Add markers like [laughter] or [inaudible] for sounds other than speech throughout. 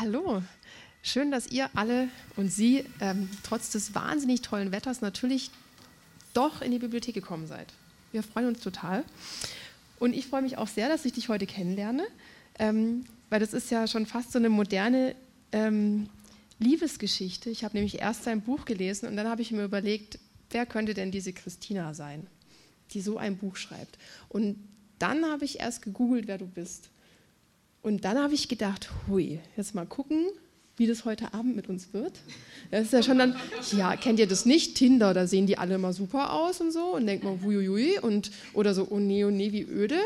Hallo, schön, dass ihr alle und Sie ähm, trotz des wahnsinnig tollen Wetters natürlich doch in die Bibliothek gekommen seid. Wir freuen uns total. Und ich freue mich auch sehr, dass ich dich heute kennenlerne, ähm, weil das ist ja schon fast so eine moderne ähm, Liebesgeschichte. Ich habe nämlich erst sein Buch gelesen und dann habe ich mir überlegt, wer könnte denn diese Christina sein, die so ein Buch schreibt. Und dann habe ich erst gegoogelt, wer du bist. Und dann habe ich gedacht, hui, jetzt mal gucken, wie das heute Abend mit uns wird. Das ist ja schon dann, ja, kennt ihr das nicht? Tinder, da sehen die alle immer super aus und so und denkt man, huiuiui, und oder so, oh nee, oh nee, wie öde.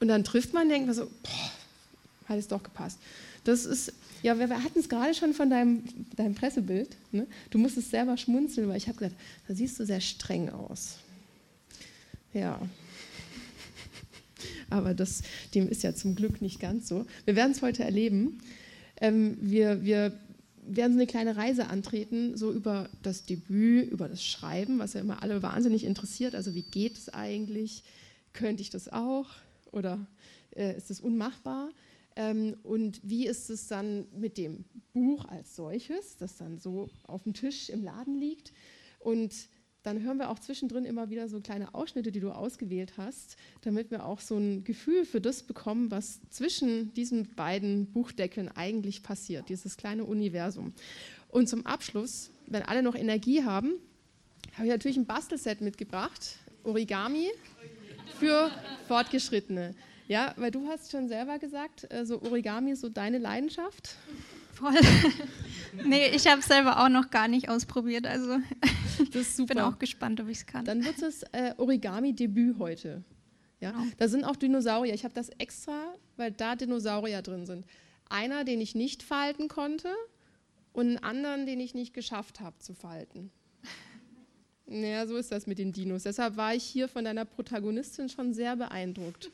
Und dann trifft man, denkt man so, boah, hat es doch gepasst. Das ist, ja, wir, wir hatten es gerade schon von deinem, deinem Pressebild. Ne? Du musstest selber schmunzeln, weil ich habe gesagt, da siehst du sehr streng aus. Ja, aber das, dem ist ja zum Glück nicht ganz so. Wir werden es heute erleben. Ähm, wir, wir werden so eine kleine Reise antreten, so über das Debüt, über das Schreiben, was ja immer alle wahnsinnig interessiert. Also wie geht es eigentlich? Könnte ich das auch? Oder äh, ist es unmachbar? Ähm, und wie ist es dann mit dem Buch als solches, das dann so auf dem Tisch im Laden liegt? Und dann hören wir auch zwischendrin immer wieder so kleine Ausschnitte, die du ausgewählt hast, damit wir auch so ein Gefühl für das bekommen, was zwischen diesen beiden Buchdeckeln eigentlich passiert, dieses kleine Universum. Und zum Abschluss, wenn alle noch Energie haben, habe ich natürlich ein Bastelset mitgebracht, Origami für Fortgeschrittene. Ja, weil du hast schon selber gesagt, äh, so Origami ist so deine Leidenschaft. Voll. [laughs] nee, ich habe es selber auch noch gar nicht ausprobiert. Also ich bin auch gespannt, ob ich es kann. Dann wird es äh, Origami-Debüt heute. Ja? Genau. Da sind auch Dinosaurier. Ich habe das extra, weil da Dinosaurier drin sind. Einer, den ich nicht falten konnte und einen anderen, den ich nicht geschafft habe zu falten. [laughs] Naja, so ist das mit den Dinos. Deshalb war ich hier von deiner Protagonistin schon sehr beeindruckt.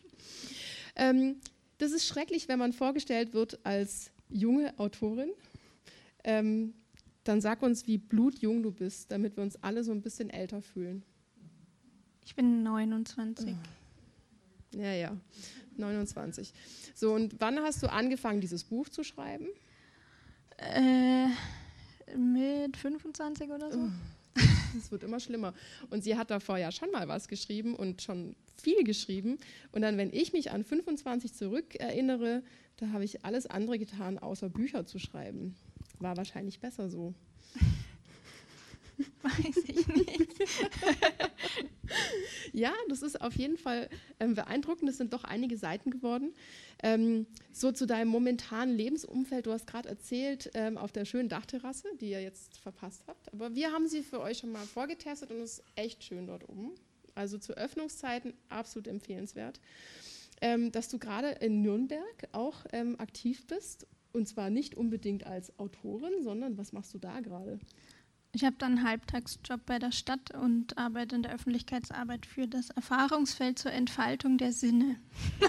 Ähm, das ist schrecklich, wenn man vorgestellt wird als junge Autorin, ähm, dann sag uns, wie blutjung du bist, damit wir uns alle so ein bisschen älter fühlen. Ich bin 29. Ja, ja, 29. So, und wann hast du angefangen, dieses Buch zu schreiben? Äh, mit 25 oder so. [laughs] Es wird immer schlimmer. Und sie hat davor ja schon mal was geschrieben und schon viel geschrieben. Und dann, wenn ich mich an 25 zurückerinnere, da habe ich alles andere getan, außer Bücher zu schreiben. War wahrscheinlich besser so. [laughs] Weiß ich nicht. [laughs] ja, das ist auf jeden Fall ähm, beeindruckend. Es sind doch einige Seiten geworden. Ähm, so zu deinem momentanen Lebensumfeld. Du hast gerade erzählt ähm, auf der schönen Dachterrasse, die ihr jetzt verpasst habt. Aber wir haben sie für euch schon mal vorgetestet und es ist echt schön dort oben. Also zu Öffnungszeiten absolut empfehlenswert ähm, dass du gerade in Nürnberg auch ähm, aktiv bist. Und zwar nicht unbedingt als Autorin, sondern was machst du da gerade? Ich habe dann einen Halbtagsjob bei der Stadt und arbeite in der Öffentlichkeitsarbeit für das Erfahrungsfeld zur Entfaltung der Sinne. [laughs]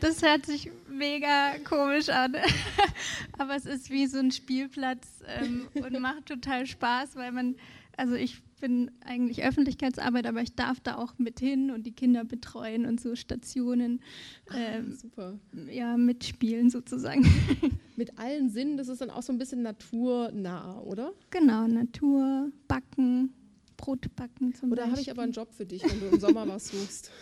das hört sich mega komisch an, [laughs] aber es ist wie so ein Spielplatz ähm, und macht total Spaß, weil man, also ich bin eigentlich Öffentlichkeitsarbeit, aber ich darf da auch mit hin und die Kinder betreuen und so Stationen ähm, Super. Ja, mitspielen sozusagen. [laughs] Mit allen Sinnen, das ist dann auch so ein bisschen naturnah, oder? Genau, Natur, Backen, Brot backen zum Oder habe ich aber einen Job für dich, wenn du im Sommer was suchst? [laughs]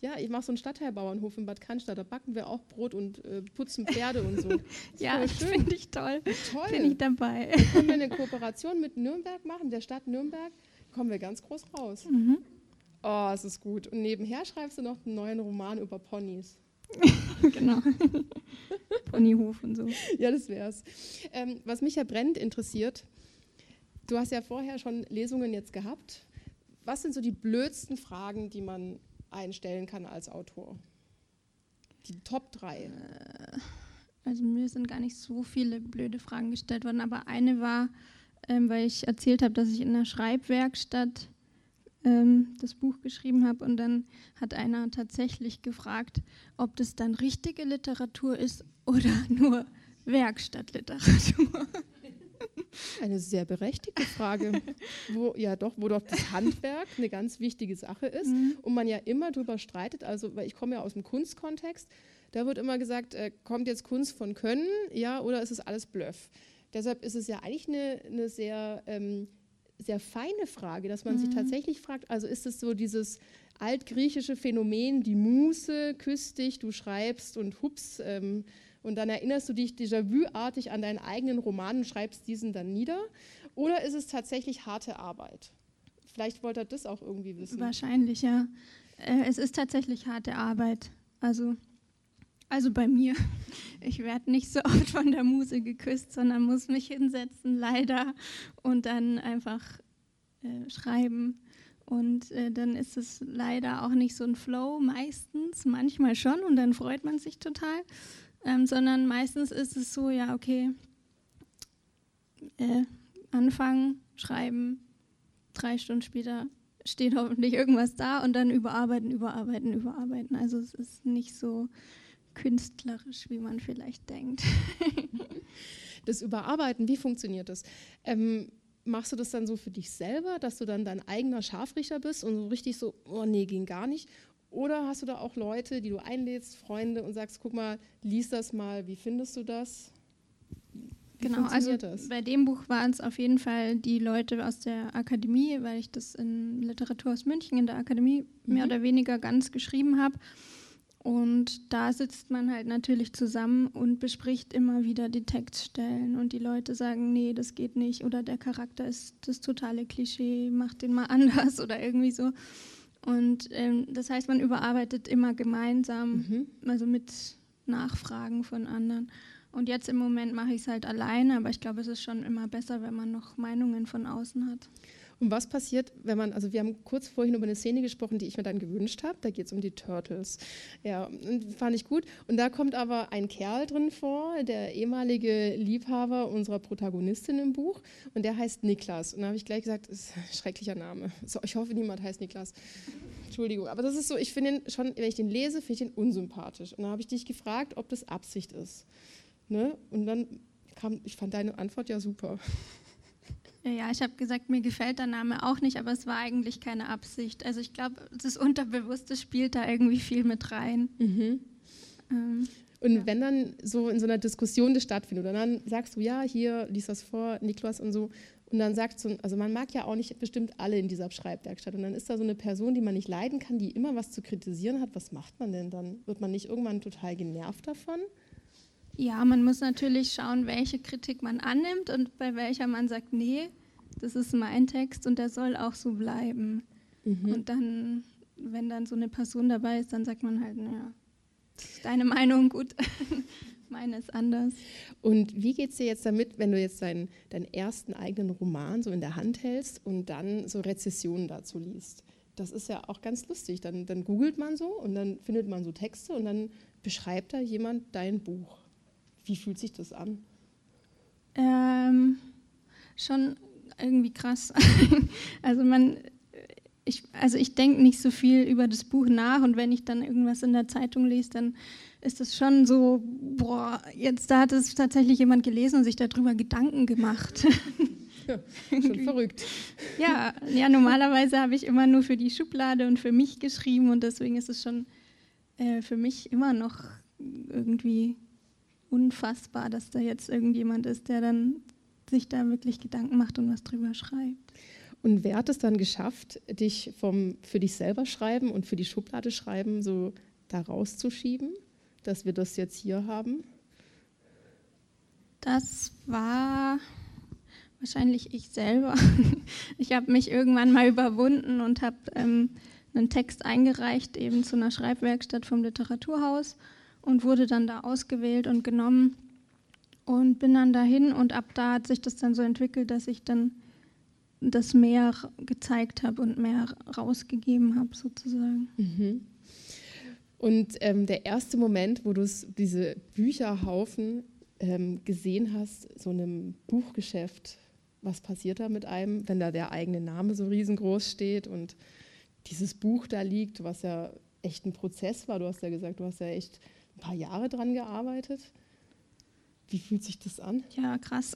Ja. Ich mache so einen Stadtteilbauernhof in Bad Cannstatt. Da backen wir auch Brot und äh, putzen Pferde und so. [laughs] ja, finde ich toll. Toll. Bin ich dabei. Da können wir eine Kooperation mit Nürnberg machen, der Stadt Nürnberg. Kommen wir ganz groß raus. Mhm. Oh, es ist gut. Und nebenher schreibst du noch einen neuen Roman über Ponys. [laughs] genau. [laughs] Ponyhof und so. Ja, das wär's. Ähm, was mich ja brennend interessiert, du hast ja vorher schon Lesungen jetzt gehabt. Was sind so die blödsten Fragen, die man einstellen kann als Autor? Die Top 3. Äh, also mir sind gar nicht so viele blöde Fragen gestellt worden, aber eine war, ähm, weil ich erzählt habe, dass ich in einer Schreibwerkstatt ähm, das Buch geschrieben habe und dann hat einer tatsächlich gefragt, ob das dann richtige Literatur ist oder [laughs] nur Werkstattliteratur. Eine sehr berechtigte Frage, wo ja doch, wo doch das Handwerk eine ganz wichtige Sache ist mhm. und man ja immer drüber streitet. Also, weil ich komme ja aus dem Kunstkontext, da wird immer gesagt, äh, kommt jetzt Kunst von Können, ja, oder ist es alles Bluff? Deshalb ist es ja eigentlich eine, eine sehr, ähm, sehr feine Frage, dass man mhm. sich tatsächlich fragt, also ist es so dieses altgriechische Phänomen, die Muße küsst dich, du schreibst und hups, ähm, und dann erinnerst du dich Déjà-vu-artig an deinen eigenen Roman und schreibst diesen dann nieder? Oder ist es tatsächlich harte Arbeit? Vielleicht wollt ihr das auch irgendwie wissen. Wahrscheinlich, ja. Äh, es ist tatsächlich harte Arbeit. Also, also bei mir. [laughs] Ich werde nicht so oft von der Muse geküsst, sondern muss mich hinsetzen, leider, und dann einfach äh, schreiben. Und äh, dann ist es leider auch nicht so ein Flow, meistens, manchmal schon, und dann freut man sich total ähm, sondern meistens ist es so, ja, okay, äh, anfangen, schreiben, drei Stunden später steht hoffentlich irgendwas da und dann überarbeiten, überarbeiten, überarbeiten. Also es ist nicht so künstlerisch, wie man vielleicht denkt. [laughs] das Überarbeiten, wie funktioniert das? Ähm, machst du das dann so für dich selber, dass du dann dein eigener Scharfrichter bist und so richtig so, oh nee, ging gar nicht? Oder hast du da auch Leute, die du einlädst, Freunde und sagst, guck mal, lies das mal, wie findest du das? Wie genau, also das? bei dem Buch waren es auf jeden Fall die Leute aus der Akademie, weil ich das in Literaturhaus München in der Akademie mhm. mehr oder weniger ganz geschrieben habe. Und da sitzt man halt natürlich zusammen und bespricht immer wieder die Textstellen. Und die Leute sagen, nee, das geht nicht. Oder der Charakter ist das totale Klischee, mach den mal [laughs] anders oder irgendwie so. Und ähm, das heißt, man überarbeitet immer gemeinsam, mhm. also mit Nachfragen von anderen. Und jetzt im Moment mache ich es halt alleine, aber ich glaube, es ist schon immer besser, wenn man noch Meinungen von außen hat. Und was passiert, wenn man, also wir haben kurz vorhin über eine Szene gesprochen, die ich mir dann gewünscht habe. Da geht es um die Turtles. Ja, fand ich gut. Und da kommt aber ein Kerl drin vor, der ehemalige Liebhaber unserer Protagonistin im Buch. Und der heißt Niklas. Und da habe ich gleich gesagt, ist ein schrecklicher Name. So, ich hoffe, niemand heißt Niklas. Entschuldigung, aber das ist so, ich finde ihn schon, wenn ich den lese, finde ich ihn unsympathisch. Und da habe ich dich gefragt, ob das Absicht ist. Ne? Und dann kam, ich fand deine Antwort ja super. Ja, ich habe gesagt, mir gefällt der Name auch nicht, aber es war eigentlich keine Absicht. Also ich glaube, das Unterbewusste spielt da irgendwie viel mit rein. Mhm. Ähm, und ja. wenn dann so in so einer Diskussion das stattfindet, und dann sagst du, ja, hier, liest das vor, Niklas und so, und dann sagst du, also man mag ja auch nicht bestimmt alle in dieser Schreibwerkstatt, und dann ist da so eine Person, die man nicht leiden kann, die immer was zu kritisieren hat, was macht man denn dann? Wird man nicht irgendwann total genervt davon? Ja, man muss natürlich schauen, welche Kritik man annimmt und bei welcher man sagt, nee, das ist mein Text und der soll auch so bleiben. Mhm. Und dann, wenn dann so eine Person dabei ist, dann sagt man halt, naja, deine Meinung gut, [laughs] meine ist anders. Und wie geht es dir jetzt damit, wenn du jetzt deinen, deinen ersten eigenen Roman so in der Hand hältst und dann so Rezessionen dazu liest? Das ist ja auch ganz lustig. Dann, dann googelt man so und dann findet man so Texte und dann beschreibt da jemand dein Buch. Wie fühlt sich das an? Ähm, schon irgendwie krass. [laughs] also man, ich, also ich denke nicht so viel über das Buch nach und wenn ich dann irgendwas in der Zeitung lese, dann ist es schon so, boah, jetzt da hat es tatsächlich jemand gelesen und sich darüber Gedanken gemacht. Ja, [laughs] schon verrückt. Ja, ja normalerweise habe ich immer nur für die Schublade und für mich geschrieben und deswegen ist es schon äh, für mich immer noch irgendwie unfassbar, dass da jetzt irgendjemand ist, der dann sich da wirklich Gedanken macht und was drüber schreibt. Und wer hat es dann geschafft, dich vom für dich selber schreiben und für die Schublade schreiben so da rauszuschieben, dass wir das jetzt hier haben? Das war wahrscheinlich ich selber. [laughs] Ich habe mich irgendwann mal überwunden und habe ähm, einen Text eingereicht, eben zu einer Schreibwerkstatt vom Literaturhaus und wurde dann da ausgewählt und genommen und bin dann dahin und ab da hat sich das dann so entwickelt, dass ich dann das mehr gezeigt habe und mehr rausgegeben habe sozusagen. Mhm. Und ähm, der erste Moment, wo du diese Bücherhaufen ähm, gesehen hast, so einem Buchgeschäft, was passiert da mit einem, wenn da der eigene Name so riesengroß steht und dieses Buch da liegt, was ja echt ein Prozess war. Du hast ja gesagt, du hast ja echt paar Jahre dran gearbeitet. Wie fühlt sich das an? Ja, krass.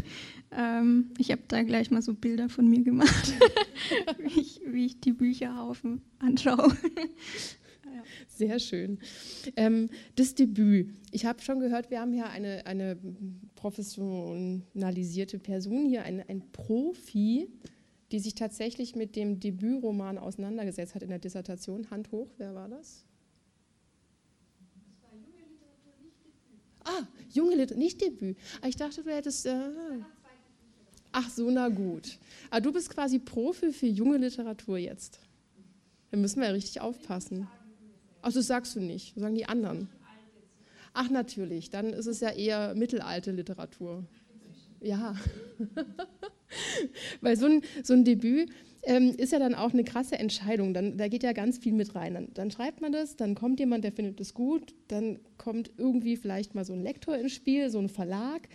[laughs] ähm, ich habe da gleich mal so Bilder von mir gemacht, [laughs] wie, ich, wie, ich, die Bücherhaufen anschaue. [laughs] Sehr schön. Ähm, das Debüt. Ich habe schon gehört, wir haben hier eine, eine professionalisierte Person hier, ein, ein Profi, die sich tatsächlich mit dem Debütroman auseinandergesetzt hat in der Dissertation. Hand hoch, wer war das? Ah, junge Literatur, nicht Debüt. Ah, ich dachte, du hättest. Äh, ach so, na gut. Ah, du bist quasi Profi für junge Literatur jetzt. Da müssen wir ja richtig aufpassen. Ach, das sagst du nicht, das sagen die anderen. Ach, natürlich, dann ist es ja eher mittelalte Literatur. Ja. [laughs] Weil so ein, so ein Debüt ähm, ist ja dann auch eine krasse Entscheidung. Dann, da geht ja ganz viel mit rein. Dann, dann, schreibt man das, dann kommt jemand, der findet es gut, dann kommt irgendwie vielleicht mal so ein Lektor ins Spiel, so ein Verlag.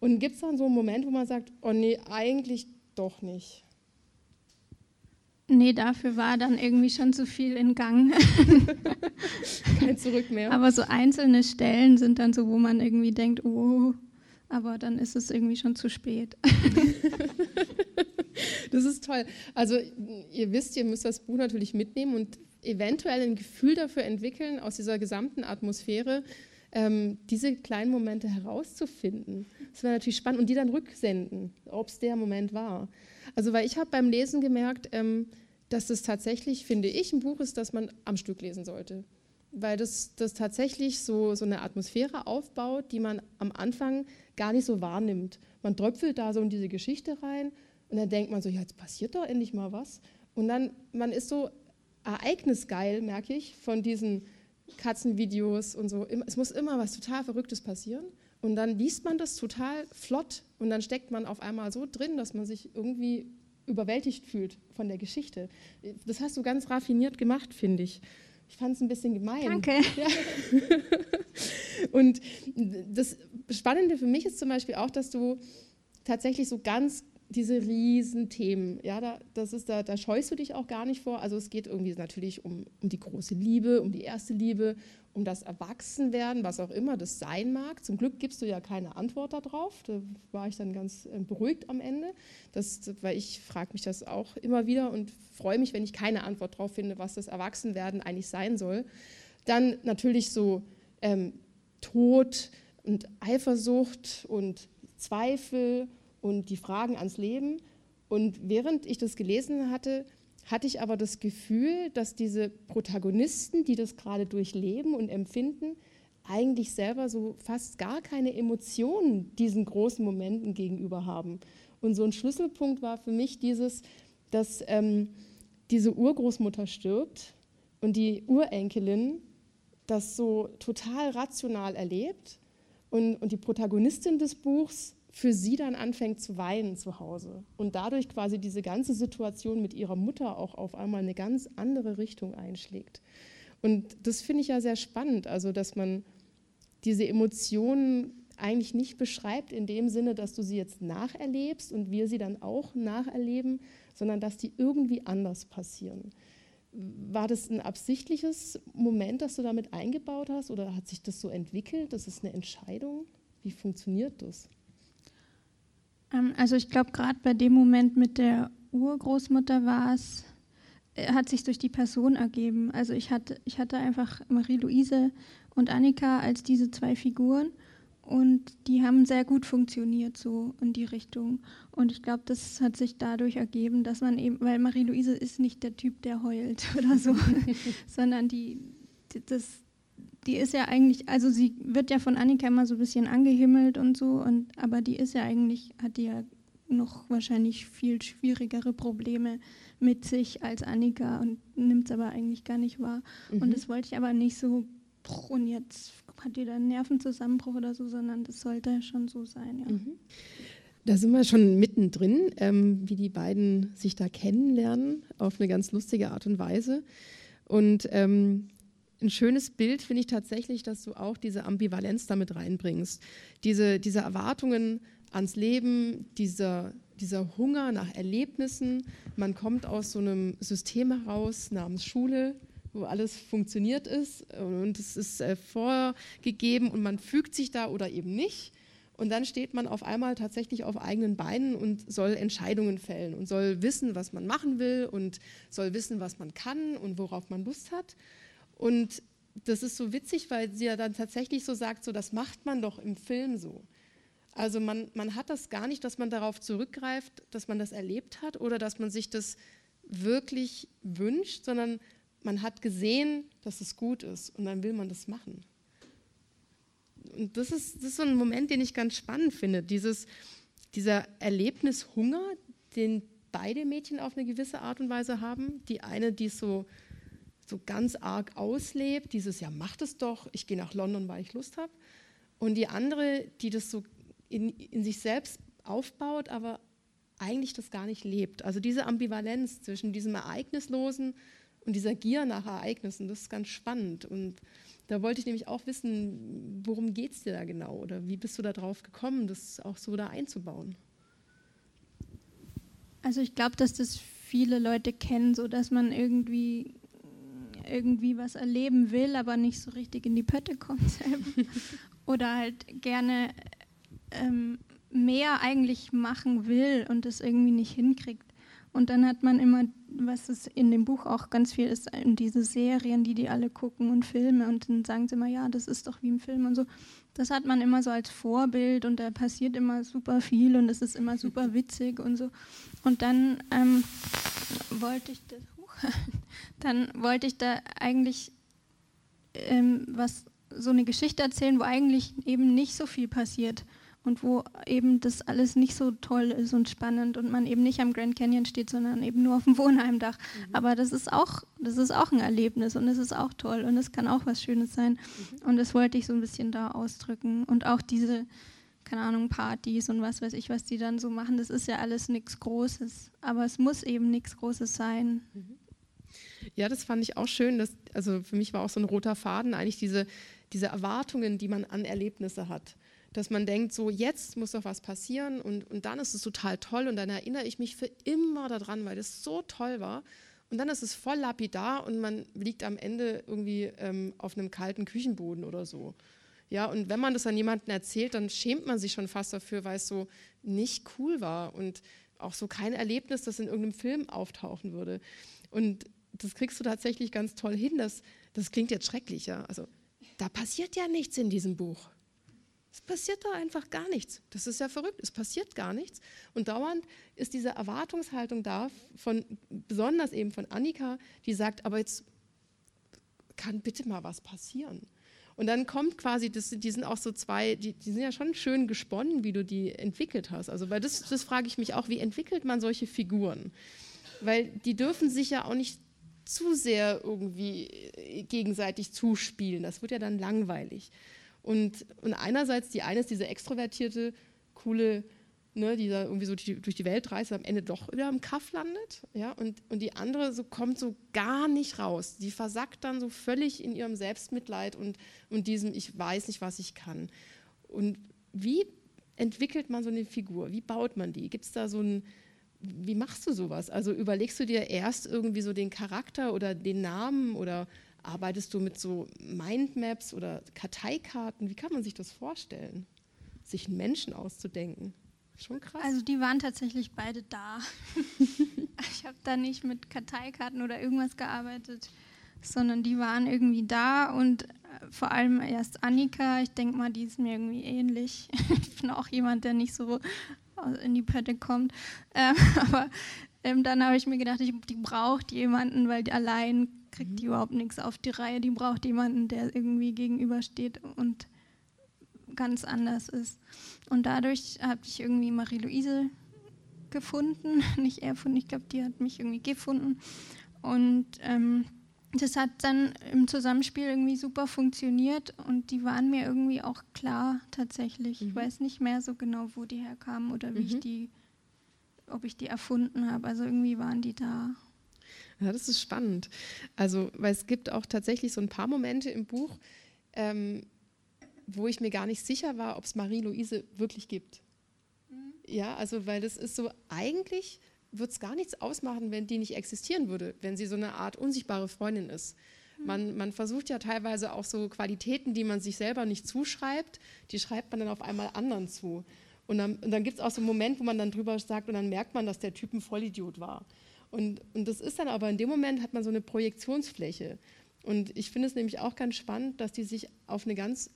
Und gibt es dann so einen Moment, wo man sagt, oh nee, eigentlich doch nicht. Nee, dafür war dann irgendwie schon zu viel in Gang. [laughs] Kein Zurück mehr. Aber so einzelne Stellen sind dann so, wo man irgendwie denkt, oh, aber dann ist es irgendwie schon zu spät. [laughs] das ist toll. Also ihr wisst, ihr müsst das Buch natürlich mitnehmen und eventuell ein Gefühl dafür entwickeln, aus dieser gesamten Atmosphäre ähm, diese kleinen Momente herauszufinden. Das wäre natürlich spannend und die dann rücksenden, ob es der Moment war. Also weil ich habe beim Lesen gemerkt, ähm, dass das tatsächlich, finde ich, ein Buch ist, das man am Stück lesen sollte. Weil das, das tatsächlich so, so eine Atmosphäre aufbaut, die man am Anfang gar nicht so wahrnimmt. Man tröpfelt da so in diese Geschichte rein und dann denkt man so, ja, jetzt passiert doch endlich mal was. Und dann, man ist so ereignisgeil, merke ich, von diesen Katzenvideos und so. Es muss immer was total Verrücktes passieren. Und dann liest man das total flott und dann steckt man auf einmal so drin, dass man sich irgendwie überwältigt fühlt von der Geschichte. Das hast du ganz raffiniert gemacht, finde ich. Ich fand es ein bisschen gemein. Danke. [laughs] Ja. Und das Spannende für mich ist zum Beispiel auch, dass du tatsächlich so ganz diese Riesenthemen, ja, da, das ist, da, da scheust du dich auch gar nicht vor. Also es geht irgendwie natürlich um, um die große Liebe, um die erste Liebe, um das Erwachsenwerden, was auch immer das sein mag. Zum Glück gibst du ja keine Antwort darauf. Da war ich dann ganz äh, beruhigt am Ende, das, weil ich frage mich das auch immer wieder und freue mich, wenn ich keine Antwort darauf finde, was das Erwachsenwerden eigentlich sein soll. Dann natürlich so ähm, Tod und Eifersucht und Zweifel und die Fragen ans Leben. Und während ich das gelesen hatte, hatte ich aber das Gefühl, dass diese Protagonisten, die das gerade durchleben und empfinden, eigentlich selber so fast gar keine Emotionen diesen großen Momenten gegenüber haben. Und so ein Schlüsselpunkt war für mich dieses, dass ähm, diese Urgroßmutter stirbt und die Urenkelin das so total rational erlebt und, und die Protagonistin des Buchs für sie dann anfängt zu weinen zu Hause und dadurch quasi diese ganze Situation mit ihrer Mutter auch auf einmal eine ganz andere Richtung einschlägt. Und das finde ich ja sehr spannend, also dass man diese Emotionen eigentlich nicht beschreibt in dem Sinne, dass du sie jetzt nacherlebst und wir sie dann auch nacherleben, sondern dass die irgendwie anders passieren. War das ein absichtliches Moment, das du damit eingebaut hast oder hat sich das so entwickelt? Das ist eine Entscheidung? Wie funktioniert das? Ähm, also ich glaube, gerade bei dem Moment mit der Urgroßmutter war es, äh, hat sich durch die Person ergeben. Also ich hatte, ich hatte einfach Marie-Louise und Annika als diese zwei Figuren und die haben sehr gut funktioniert so in die Richtung. Und ich glaube, das hat sich dadurch ergeben, dass man eben, weil Marie-Louise ist nicht der Typ, der heult [laughs] oder so, [laughs] sondern die, das, die ist ja eigentlich, also sie wird ja von Annika immer so ein bisschen angehimmelt und so, und, aber die ist ja eigentlich, hat die ja noch wahrscheinlich viel schwierigere Probleme mit sich als Annika und nimmt es aber eigentlich gar nicht wahr. Mhm. Und das wollte ich aber nicht so, und jetzt hat die da einen Nervenzusammenbruch oder so, sondern das sollte schon so sein, ja. Mhm. Da sind wir schon mittendrin, ähm, wie die beiden sich da kennenlernen, auf eine ganz lustige Art und Weise. Und ähm, ein schönes Bild finde ich tatsächlich, dass du auch diese Ambivalenz damit reinbringst. Diese, diese Erwartungen ans Leben, dieser, dieser Hunger nach Erlebnissen. Man kommt aus so einem System heraus namens Schule, wo alles funktioniert ist und es ist äh, vorgegeben und man fügt sich da oder eben nicht. Und dann steht man auf einmal tatsächlich auf eigenen Beinen und soll Entscheidungen fällen und soll wissen, was man machen will und soll wissen, was man kann und worauf man Lust hat. Und das ist so witzig, weil sie ja dann tatsächlich so sagt, so das macht man doch im Film so. Also man, man hat das gar nicht, dass man darauf zurückgreift, dass man das erlebt hat oder dass man sich das wirklich wünscht, sondern man hat gesehen, dass es gut ist und dann will man das machen. Und das ist, das ist so ein Moment, den ich ganz spannend finde. Dieses, dieser Erlebnishunger, den beide Mädchen auf eine gewisse Art und Weise haben. Die eine, die es so, so ganz arg auslebt, dieses Ja, mach das doch, ich gehe nach London, weil ich Lust habe. Und die andere, die das so in, in sich selbst aufbaut, aber eigentlich das gar nicht lebt. Also diese Ambivalenz zwischen diesem Ereignislosen und dieser Gier nach Ereignissen, das ist ganz spannend. Und da wollte ich nämlich auch wissen, worum geht es dir da genau oder wie bist du da drauf gekommen, das auch so da einzubauen? Also ich glaube, dass das viele Leute kennen, so dass man irgendwie irgendwie was erleben will, aber nicht so richtig in die Pötte kommt selber. [laughs] oder halt gerne ähm, mehr eigentlich machen will und es irgendwie nicht hinkriegt. Und dann hat man immer, was es in dem Buch auch ganz viel ist, diese Serien, die die alle gucken und Filme und dann sagen sie immer, ja, das ist doch wie im Film und so. Das hat man immer so als Vorbild und da passiert immer super viel und es ist immer super [laughs] witzig und so. Und dann ähm, wollte ich das, [laughs] dann wollte ich da eigentlich ähm, was so eine Geschichte erzählen, wo eigentlich eben nicht so viel passiert und wo eben das alles nicht so toll ist und spannend und man eben nicht am Grand Canyon steht, sondern eben nur auf dem Wohnheimdach. Mhm. Aber das ist auch, das ist auch ein Erlebnis und es ist auch toll und es kann auch was Schönes sein. Mhm. Und das wollte ich so ein bisschen da ausdrücken. Und auch diese, keine Ahnung, Partys und was weiß ich, was die dann so machen, das ist ja alles nichts Großes. Aber es muss eben nichts Großes sein. Mhm. Ja, das fand ich auch schön. Dass, also für mich war auch so ein roter Faden eigentlich diese, diese Erwartungen, die man an Erlebnisse hat dass man denkt, so jetzt muss doch was passieren und, und dann ist es total toll und dann erinnere ich mich für immer daran, weil das so toll war. Und dann ist es voll lapidar und man liegt am Ende irgendwie ähm, auf einem kalten Küchenboden oder so. Ja, und wenn man das an jemanden erzählt, dann schämt man sich schon fast dafür, weil es so nicht cool war und auch so kein Erlebnis, das in irgendeinem Film auftauchen würde. Und das kriegst du tatsächlich ganz toll hin. Das, das klingt jetzt schrecklich, ja. Also da passiert ja nichts in diesem Buch. Es passiert da einfach gar nichts. Das ist ja verrückt. Es passiert gar nichts. Und dauernd ist diese Erwartungshaltung da, von, besonders eben von Annika, die sagt, aber jetzt kann bitte mal was passieren. Und dann kommt quasi, das, die sind auch so zwei, die, die, sind ja schon schön gesponnen, wie du die entwickelt hast. Also, weil das, das frage ich mich auch, wie entwickelt man solche Figuren? Weil die dürfen sich ja auch nicht zu sehr irgendwie gegenseitig zuspielen. Das wird ja dann langweilig. Und, und einerseits, die eine ist diese extrovertierte, coole, ne, die da irgendwie so durch die Welt reist, am Ende doch wieder im Kaff landet. Ja, und, und die andere so kommt so gar nicht raus. Die versackt dann so völlig in ihrem Selbstmitleid und, und diesem, ich weiß nicht, was ich kann. Und wie entwickelt man so eine Figur? Wie baut man die? Gibt es da so ein, wie machst du sowas? Also überlegst du dir erst irgendwie so den Charakter oder den Namen oder Arbeitest du mit so Mindmaps oder Karteikarten? Wie kann man sich das vorstellen, sich einen Menschen auszudenken? Schon krass. Also die waren tatsächlich beide da. [laughs] ich habe da nicht mit Karteikarten oder irgendwas gearbeitet, sondern die waren irgendwie da und äh, vor allem erst Annika. Ich denke mal, die ist mir irgendwie ähnlich. [laughs] ich bin auch jemand, der nicht so in die Pötte kommt. Ähm, [laughs] aber ähm, dann habe ich mir gedacht, ich, die braucht jemanden, weil die allein kriegt die überhaupt nichts auf die Reihe. Die braucht jemanden, der irgendwie gegenübersteht und ganz anders ist. Und dadurch habe ich irgendwie Marie-Louise gefunden, [laughs] nicht erfunden, ich glaube, die hat mich irgendwie gefunden. Und ähm, das hat dann im Zusammenspiel irgendwie super funktioniert und die waren mir irgendwie auch klar tatsächlich. Mhm. Ich weiß nicht mehr so genau, wo die herkamen oder wie mhm. ich die, ob ich die erfunden habe. Also irgendwie waren die da. Ja, das ist spannend. Also, weil es gibt auch tatsächlich so ein paar Momente im Buch, ähm, wo ich mir gar nicht sicher war, ob es Marie-Louise wirklich gibt. Mhm. Ja, also, weil das ist so, eigentlich würde es gar nichts ausmachen, wenn die nicht existieren würde, wenn sie so eine Art unsichtbare Freundin ist. Man, man versucht ja teilweise auch so Qualitäten, die man sich selber nicht zuschreibt, die schreibt man dann auf einmal anderen zu. Und dann, und dann gibt es auch so einen Moment, wo man dann drüber sagt und dann merkt man, dass der Typ ein Vollidiot war. Und, und das ist dann aber in dem Moment hat man so eine Projektionsfläche. Und ich finde es nämlich auch ganz spannend, dass die sich auf eine ganz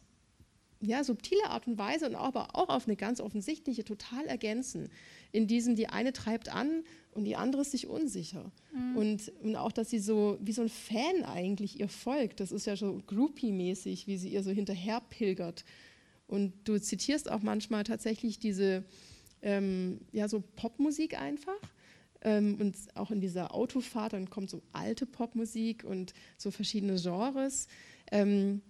ja, subtile Art und Weise und aber auch auf eine ganz offensichtliche total ergänzen. In diesem, die eine treibt an und die andere ist sich unsicher. Mhm. Und, und auch, dass sie so wie so ein Fan eigentlich ihr folgt. Das ist ja so groupie-mäßig, wie sie ihr so hinterher pilgert. Und du zitierst auch manchmal tatsächlich diese ähm, ja, so Popmusik einfach. Ähm, und auch in dieser Autofahrt, dann kommt so alte Popmusik und so verschiedene Genres. Ähm,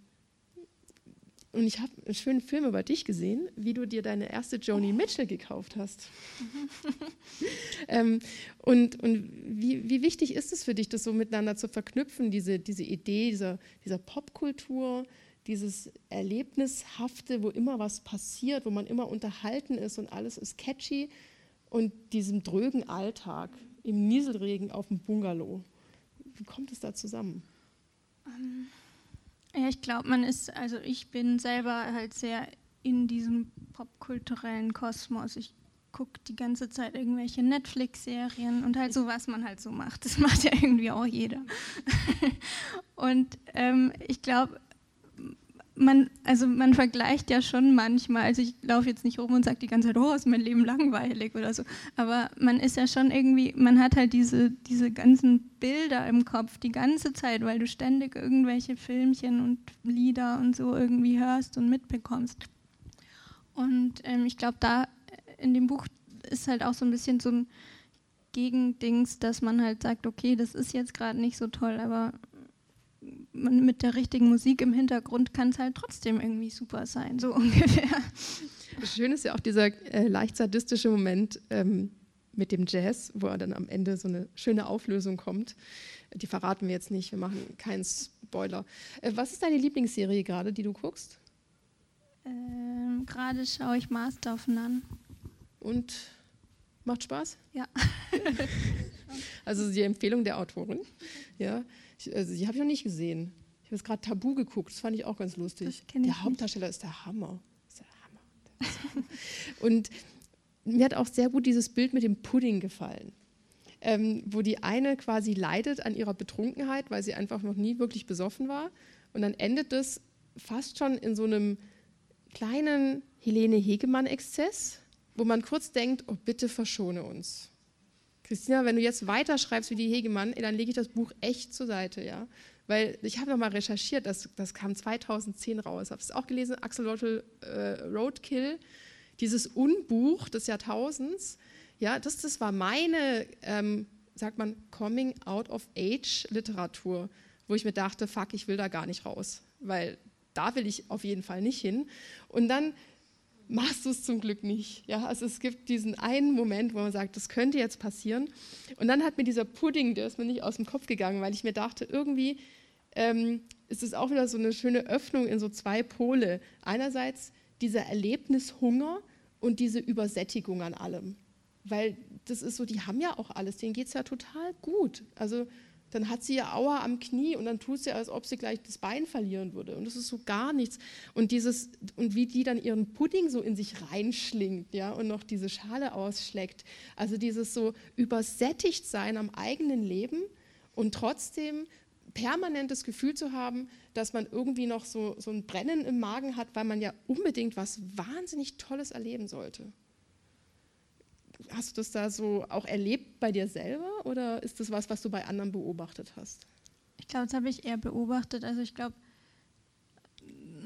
und ich habe einen schönen Film über dich gesehen, wie du dir deine erste Joni Mitchell gekauft hast. [laughs] ähm, und und wie, wie wichtig ist es für dich, das so miteinander zu verknüpfen, diese, diese Idee dieser, dieser Popkultur, dieses Erlebnishafte, wo immer was passiert, wo man immer unterhalten ist und alles ist catchy und diesem drögen Alltag im Nieselregen auf dem Bungalow. Wie kommt es da zusammen? Um, ähm, ja, ich glaube, man ist, also ich bin selber halt sehr in diesem popkulturellen Kosmos. Ich gucke die ganze Zeit irgendwelche Netflix-Serien und halt so, was man halt so macht. Das [laughs] macht ja irgendwie auch jeder. [laughs] und ähm, ich glaube, man, also man vergleicht ja schon manchmal, also ich laufe jetzt nicht rum und sage die ganze Zeit, oh, ist mein Leben langweilig oder so, aber man ist ja schon irgendwie, man hat halt diese, diese ganzen Bilder im Kopf die ganze Zeit, weil du ständig irgendwelche Filmchen und Lieder und so irgendwie hörst und mitbekommst. Und ähm, ich glaube, da in dem Buch ist halt auch so ein bisschen so ein Gegendings, dass man halt sagt, okay, das ist jetzt gerade nicht so toll, aber mit der richtigen Musik im Hintergrund kann es halt trotzdem irgendwie super sein, so [laughs] ungefähr. Schön ist ja auch dieser äh, leicht sadistische Moment ähm, mit dem Jazz, wo er dann am Ende so eine schöne Auflösung kommt. Die verraten wir jetzt nicht, wir machen keinen Spoiler. Äh, was ist deine Lieblingsserie gerade, die du guckst? Ähm, gerade schaue ich Master of None. Und macht Spaß? Ja. [laughs] also die Empfehlung der Autorin. Ja. Ich, also die habe ich noch nicht gesehen. Ich habe jetzt gerade Tabu geguckt, das fand ich auch ganz lustig. Der Hauptdarsteller nicht. ist der Hammer. Ist der Hammer. Der ist Hammer. Und mir hat auch sehr gut dieses Bild mit dem Pudding gefallen. Ähm, wo die eine quasi leidet an ihrer Betrunkenheit, weil sie einfach noch nie wirklich besoffen war. Und dann endet es fast schon in so einem kleinen Helene Hegemann-Exzess, wo man kurz denkt, oh bitte verschone uns. Christina, wenn du jetzt weiterschreibst wie die Hegemann, dann lege ich das Buch echt zur Seite, ja. Weil ich habe nochmal recherchiert, das, das kam 2010 raus. Habe es auch gelesen, Axel Lottel äh, Roadkill, dieses Unbuch des Jahrtausends. Ja, das, das war meine, ähm, sagt man, Coming Out of Age Literatur, wo ich mir dachte, fuck, ich will da gar nicht raus, weil da will ich auf jeden Fall nicht hin. Und dann machst du es zum Glück nicht. Ja, also es gibt diesen einen Moment, wo man sagt, das könnte jetzt passieren. Und dann hat mir dieser Pudding, der ist mir nicht aus dem Kopf gegangen, weil ich mir dachte, irgendwie ähm, ist es auch wieder so eine schöne Öffnung in so zwei Pole. Einerseits dieser Erlebnishunger und diese Übersättigung an allem. Weil das ist so, die haben ja auch alles, denen geht es ja total gut. Also dann hat sie ja Aua am Knie und dann tut sie, als ob sie gleich das Bein verlieren würde. Und das ist so gar nichts. Und dieses, und wie die dann ihren Pudding so in sich reinschlingt, ja, und noch diese Schale ausschlägt. Also dieses so übersättigt sein am eigenen Leben und trotzdem permanentes Gefühl zu haben, dass man irgendwie noch so, so ein Brennen im Magen hat, weil man ja unbedingt was wahnsinnig Tolles erleben sollte hast du das da so auch erlebt bei dir selber oder ist das was, was du bei anderen beobachtet hast? Ich glaube, das habe ich eher beobachtet. Also ich glaube,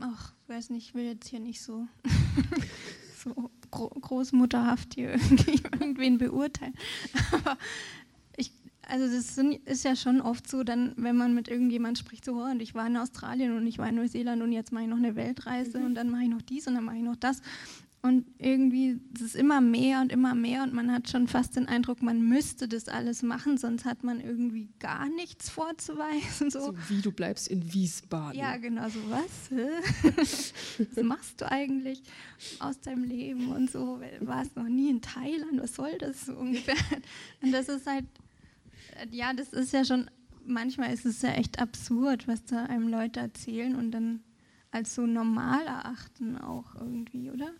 ach, weiß nicht, ich will jetzt hier nicht so, [laughs] so gro großmutterhaft hier [laughs] irgendwen beurteilen. Aber ich, also das ist ja schon oft so, dann, wenn man mit irgendjemand spricht, so, oh, und ich war in Australien und ich war in Neuseeland und jetzt mache ich noch eine Weltreise mhm. und dann mache ich noch dies und dann mache ich noch das. Und irgendwie ist es immer mehr und immer mehr und man hat schon fast den Eindruck, man müsste das alles machen, sonst hat man irgendwie gar nichts vorzuweisen. So, so wie du bleibst in Wiesbaden. Ja, genau so was. [laughs] was machst du eigentlich aus deinem Leben und so? Warst noch nie in Thailand? Was soll das so ungefähr? [laughs] Und das ist halt, ja, das ist ja schon manchmal ist es ja echt absurd, was da einem Leute erzählen und dann als so normal erachten auch irgendwie, oder?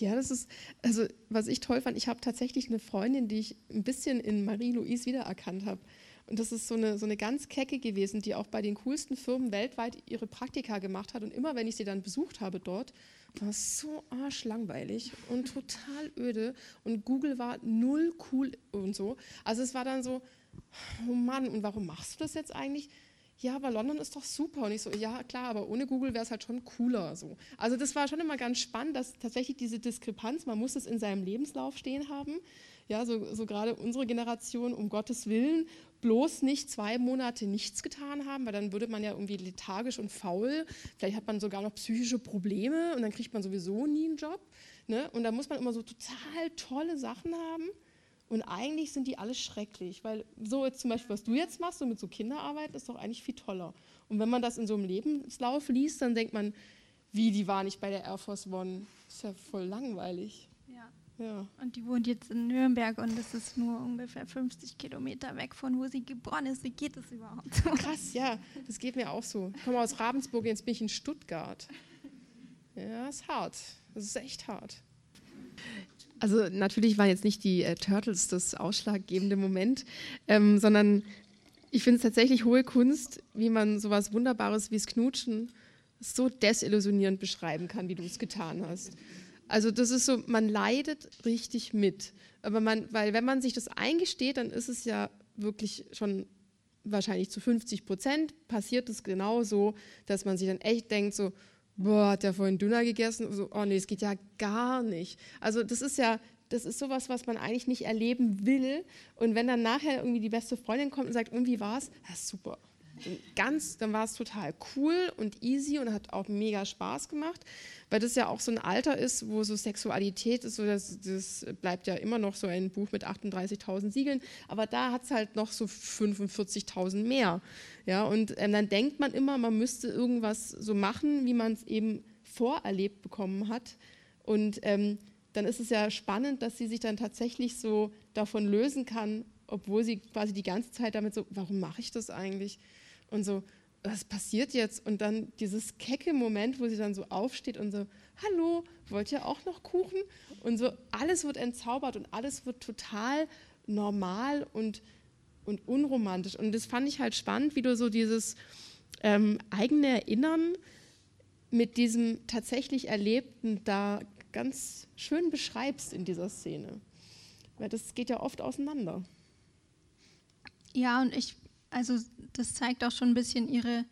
Ja, das ist, also was ich toll fand, ich habe tatsächlich eine Freundin, die ich ein bisschen in Marie-Louise wiedererkannt habe. Und das ist so eine, so eine ganz Kecke gewesen, die auch bei den coolsten Firmen weltweit ihre Praktika gemacht hat. Und immer, wenn ich sie dann besucht habe dort, war es so arschlangweilig und total öde. Und Google war null cool und so. Also es war dann so, oh Mann, und warum machst du das jetzt eigentlich? Ja, aber London ist doch super. Und ich so, ja, klar, aber ohne Google wäre es halt schon cooler. So. Also das war schon immer ganz spannend, dass tatsächlich diese Diskrepanz, man muss es in seinem Lebenslauf stehen haben. Ja, so, so gerade unsere Generation, um Gottes Willen, bloß nicht zwei Monate nichts getan haben, weil dann würde man ja irgendwie lethargisch und faul. Vielleicht hat man sogar noch psychische Probleme und dann kriegt man sowieso nie einen Job. Ne? Und da muss man immer so total tolle Sachen haben. Und eigentlich sind die alle schrecklich, weil so jetzt zum Beispiel, was du jetzt machst, so mit so Kinderarbeit, ist doch eigentlich viel toller. Und wenn man das in so einem Lebenslauf liest, dann denkt man, wie, die war nicht bei der Air Force One. ist ja voll langweilig. Ja. ja. Und die wohnt jetzt in Nürnberg und das ist nur ungefähr 50 Kilometer weg von wo sie geboren ist. Wie geht das überhaupt? Krass, ja, das geht mir auch so. Ich komme aus Ravensburg, jetzt bin ich in Stuttgart. Ja, ist hart. Das ist echt hart. Also natürlich waren jetzt nicht die äh, Turtles das ausschlaggebende Moment, ähm, sondern ich finde es tatsächlich hohe Kunst, wie man sowas Wunderbares wie das Knutschen so desillusionierend beschreiben kann, wie du es getan hast. Also das ist so, man leidet richtig mit. Aber man, weil wenn man sich das eingesteht, dann ist es ja wirklich schon wahrscheinlich zu 50 Prozent passiert es genau so, dass man sich dann echt denkt so, boah, hat der vorhin Dünner gegessen? So, oh nee, es geht ja gar nicht. Also das ist ja, das ist sowas, was man eigentlich nicht erleben will. Und wenn dann nachher irgendwie die beste Freundin kommt und sagt, und wie war's? Ja, super. Ganz, dann war es total cool und easy und hat auch mega Spaß gemacht weil das ja auch so ein Alter ist, wo so Sexualität ist, so das, das bleibt ja immer noch so ein Buch mit 38.000 Siegeln, aber da hat es halt noch so 45.000 mehr. Ja, und ähm, dann denkt man immer, man müsste irgendwas so machen, wie man es eben vorerlebt bekommen hat. Und ähm, dann ist es ja spannend, dass sie sich dann tatsächlich so davon lösen kann, obwohl sie quasi die ganze Zeit damit so, warum mache ich das eigentlich? Und so, was passiert jetzt? Und dann dieses kecke Moment, wo sie dann so aufsteht und so, hallo, wollt ihr auch noch Kuchen? Und so, alles wird entzaubert und alles wird total normal und, und unromantisch. Und das fand ich halt spannend, wie du so dieses ähm, eigene Erinnern mit diesem tatsächlich Erlebten da ganz schön beschreibst in dieser Szene. Weil das geht ja oft auseinander. Ja, und ich also das zeigt auch schon ein bisschen ihre,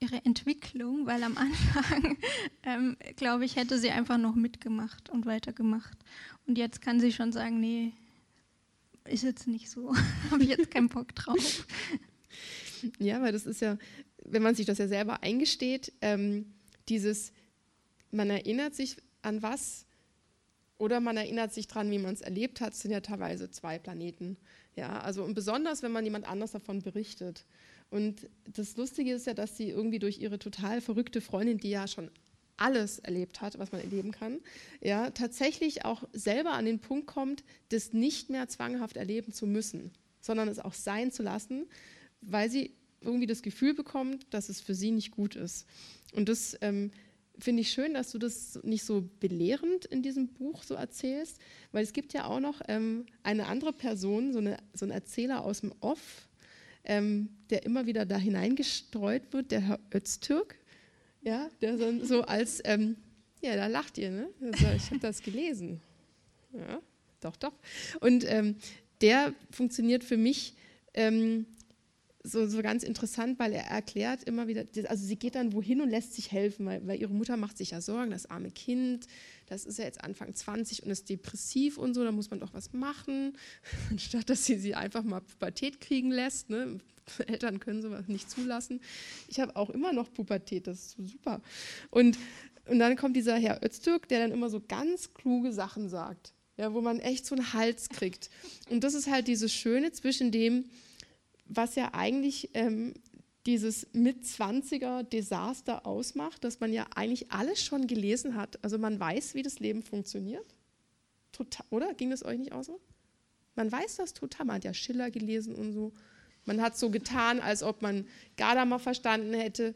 ihre Entwicklung, weil am [laughs] Anfang, ähm, glaube ich, hätte sie einfach noch mitgemacht und weitergemacht. Und jetzt kann sie schon sagen, nee, ist jetzt nicht so, [laughs] habe ich jetzt keinen Bock drauf. [laughs] Ja, weil das ist ja, wenn man sich das ja selber eingesteht, ähm, dieses, man erinnert sich an was oder man erinnert sich daran, wie man es erlebt hat, sind ja teilweise zwei Planeten. Ja, also und besonders, wenn man jemand anders davon berichtet. Und das Lustige ist ja, dass sie irgendwie durch ihre total verrückte Freundin, die ja schon alles erlebt hat, was man erleben kann, ja, tatsächlich auch selber an den Punkt kommt, das nicht mehr zwanghaft erleben zu müssen, sondern es auch sein zu lassen, weil sie irgendwie das Gefühl bekommt, dass es für sie nicht gut ist. Und das ähm, finde ich schön, dass du das nicht so belehrend in diesem Buch so erzählst, weil es gibt ja auch noch ähm, eine andere Person, so, eine, so ein Erzähler aus dem Off, ähm, der immer wieder da hineingestreut wird, der Herr Öztürk, ja, der so, so als, ähm, ja, da lacht ihr, ne? Also, ich habe das gelesen. Ja, doch, doch. Und ähm, der funktioniert für mich ähm, so, so ganz interessant, weil er erklärt immer wieder, also sie geht dann wohin und lässt sich helfen, weil, weil ihre Mutter macht sich ja Sorgen, das arme Kind, das ist ja jetzt Anfang 20 und ist depressiv und so, da muss man doch was machen, [laughs] anstatt dass sie sie einfach mal Pubertät kriegen lässt. Ne? [laughs] Eltern können sowas nicht zulassen. Ich habe auch immer noch Pubertät, das ist super. Und, und dann kommt dieser Herr Öztürk, der dann immer so ganz kluge Sachen sagt, ja, wo man echt so einen Hals kriegt. Und das ist halt dieses Schöne zwischen dem, was ja eigentlich ähm, dieses Mitzwanziger Desaster ausmacht, dass man ja eigentlich alles schon gelesen hat. Also man weiß, wie das Leben funktioniert. Total, oder? Ging das euch nicht auch so? Man weiß das total. Man hat ja Schiller gelesen und so. Man hat so getan, als ob man Gadamer verstanden hätte.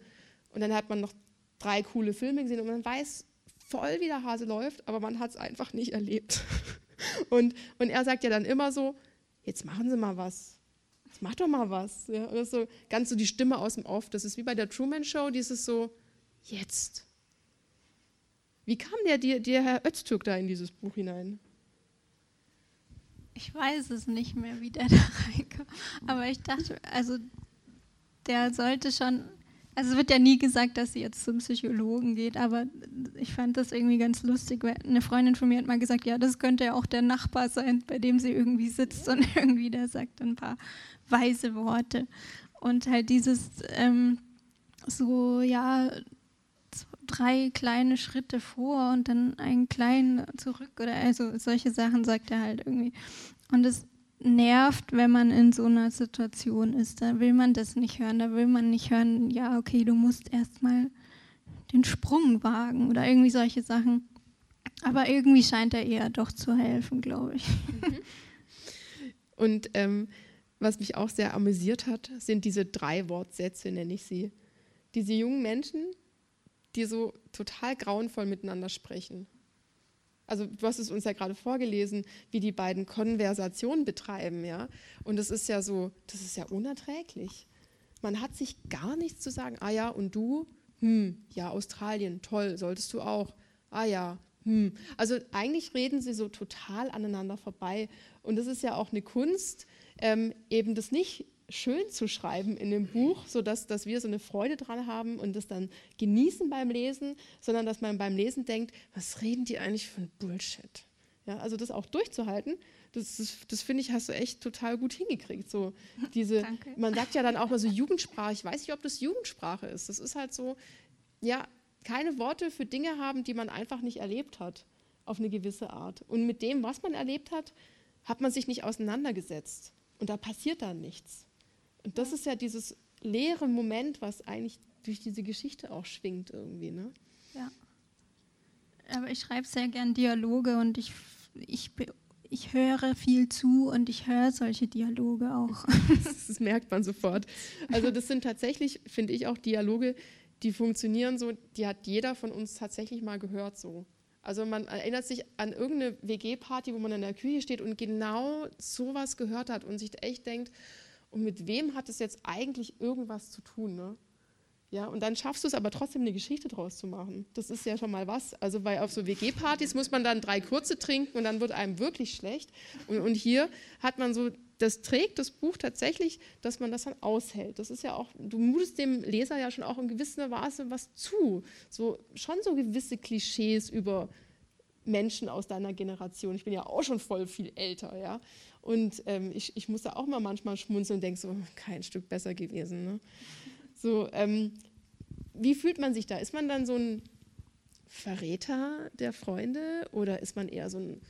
Und dann hat man noch drei coole Filme gesehen und man weiß voll, wie der Hase läuft, aber man hat es einfach nicht erlebt. [laughs] Und, und er sagt ja dann immer so, jetzt machen Sie mal was. Mach doch mal was. Ja, oder so ganz so die Stimme aus dem Off. Das ist wie bei der Truman Show, dieses so, jetzt. Wie kam der, der, der Herr Öztürk da in dieses Buch hinein? Ich weiß es nicht mehr, wie der [laughs] da reinkam. Aber ich dachte, also der sollte schon also es wird ja nie gesagt, dass sie jetzt zum Psychologen geht, aber ich fand das irgendwie ganz lustig. Eine Freundin von mir hat mal gesagt, ja, das könnte ja auch der Nachbar sein, bei dem sie irgendwie sitzt und [laughs] irgendwie der sagt ein paar weise Worte. Und halt dieses ähm, so, ja, drei kleine Schritte vor und dann einen kleinen zurück oder also solche Sachen sagt er halt irgendwie. Und es nervt, wenn man in so einer Situation ist. Da will man das nicht hören. Da will man nicht hören, ja, okay, du musst erstmal den Sprung wagen oder irgendwie solche Sachen. Aber irgendwie scheint er eher doch zu helfen, glaube ich. Mhm. Und ähm, was mich auch sehr amüsiert hat, sind diese drei Wortsätze, nenne ich sie. Diese jungen Menschen, die so total grauenvoll miteinander sprechen also du hast es uns ja gerade vorgelesen, wie die beiden Konversationen betreiben, ja. Und das ist ja so, das ist ja unerträglich. Man hat sich gar nichts zu sagen. Ah ja, und du? Hm, ja, Australien, toll, solltest du auch. Ah ja, hm. Also eigentlich reden sie so total aneinander vorbei. Und das ist ja auch eine Kunst, ähm, eben das nicht schön zu schreiben in dem Buch, sodass dass wir so eine Freude dran haben und das dann genießen beim Lesen, sondern dass man beim Lesen denkt, was reden die eigentlich ein Bullshit? Ja, also das auch durchzuhalten, das, das, das finde ich, hast du echt total gut hingekriegt. So diese, [laughs] man sagt ja dann auch mal so Jugendsprache, ich weiß nicht, ob das Jugendsprache ist. Das ist halt so, ja, keine Worte für Dinge haben, die man einfach nicht erlebt hat, auf eine gewisse Art. Und mit dem, was man erlebt hat, hat man sich nicht auseinandergesetzt. Und da passiert dann nichts. Und das ist ja dieses leere Moment, was eigentlich durch diese Geschichte auch schwingt irgendwie. Ne? Ja. Aber ich schreibe sehr gern Dialoge und ich, ich, ich höre viel zu und ich höre solche Dialoge auch. [laughs] [laughs] Das merkt man sofort. Also das sind tatsächlich, finde ich, auch Dialoge, die funktionieren so, die hat jeder von uns tatsächlich mal gehört so. Also man erinnert sich an irgendeine WG-Party, wo man in der Küche steht und genau sowas gehört hat und sich echt denkt, und mit wem hat es jetzt eigentlich irgendwas zu tun? Ne? Ja, und dann schaffst du es aber trotzdem eine Geschichte draus zu machen. Das ist ja schon mal was. Also weil auf so WG-Partys muss man dann drei kurze trinken und dann wird einem wirklich schlecht. Und, und hier hat man so, das trägt das Buch tatsächlich, dass man das dann aushält. Das ist ja auch, du mutest dem Leser ja schon auch in gewisser Weise was zu. So, schon so gewisse Klischees über Menschen aus deiner Generation. Ich bin ja auch schon voll viel älter, ja. Und ähm, ich, ich musste auch mal manchmal schmunzeln und denke so, kein Stück besser gewesen. Ne? So, ähm, wie fühlt man sich da? Ist man dann so ein Verräter der Freunde oder ist man eher so ein,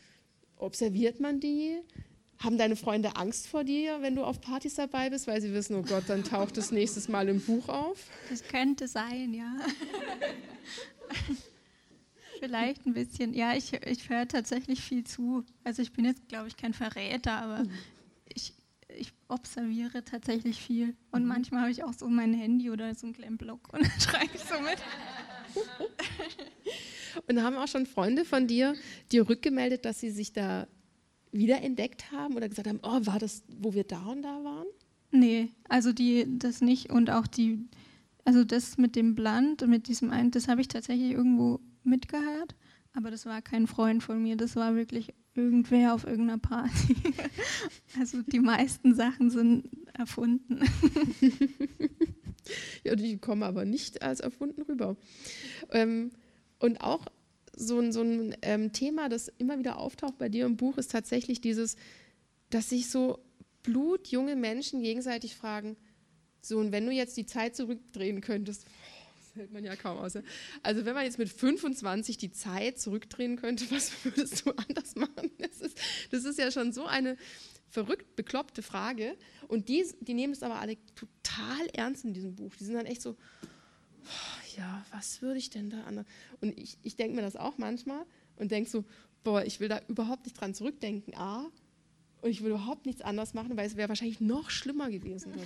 observiert man die? Haben deine Freunde Angst vor dir, wenn du auf Partys dabei bist, weil sie wissen, oh Gott, dann taucht es nächstes Mal im Buch auf? Das könnte sein, ja. [laughs] Vielleicht ein bisschen. Ja, ich, ich höre tatsächlich viel zu. Also ich bin jetzt, glaube ich, kein Verräter, aber mhm. ich, ich observiere tatsächlich viel. Und mhm. manchmal habe ich auch so mein Handy oder so einen kleinen Block und [laughs] dann schreibe ich so mit. [laughs] und haben auch schon Freunde von dir dir rückgemeldet, dass sie sich da wiederentdeckt haben oder gesagt haben, oh, war das, wo wir da und da waren? Nee, also die das nicht und auch die, also das mit dem Bland, mit diesem einen, das habe ich tatsächlich irgendwo mitgehört, aber das war kein Freund von mir, das war wirklich irgendwer auf irgendeiner Party. [laughs] also die meisten Sachen sind erfunden. [laughs] ja, die kommen aber nicht als erfunden rüber. Ähm, und auch so ein, so ein ähm, Thema, das immer wieder auftaucht bei dir im Buch, ist tatsächlich dieses, dass sich so blutjunge Menschen gegenseitig fragen, so, und wenn du jetzt die Zeit zurückdrehen könntest, hält man ja kaum aus. Also wenn man jetzt mit 25 die Zeit zurückdrehen könnte, [laughs] was würdest du anders machen? Das ist, das ist ja schon so eine verrückt bekloppte Frage. Und die, die nehmen es aber alle total ernst in diesem Buch. Die sind dann echt so, oh, ja, was würde ich denn da anders? Und ich, ich denke mir das auch manchmal und denke so, boah, ich will da überhaupt nicht dran zurückdenken. A, Und ich würde überhaupt nichts anderes machen, weil es wäre wahrscheinlich noch schlimmer gewesen. [laughs]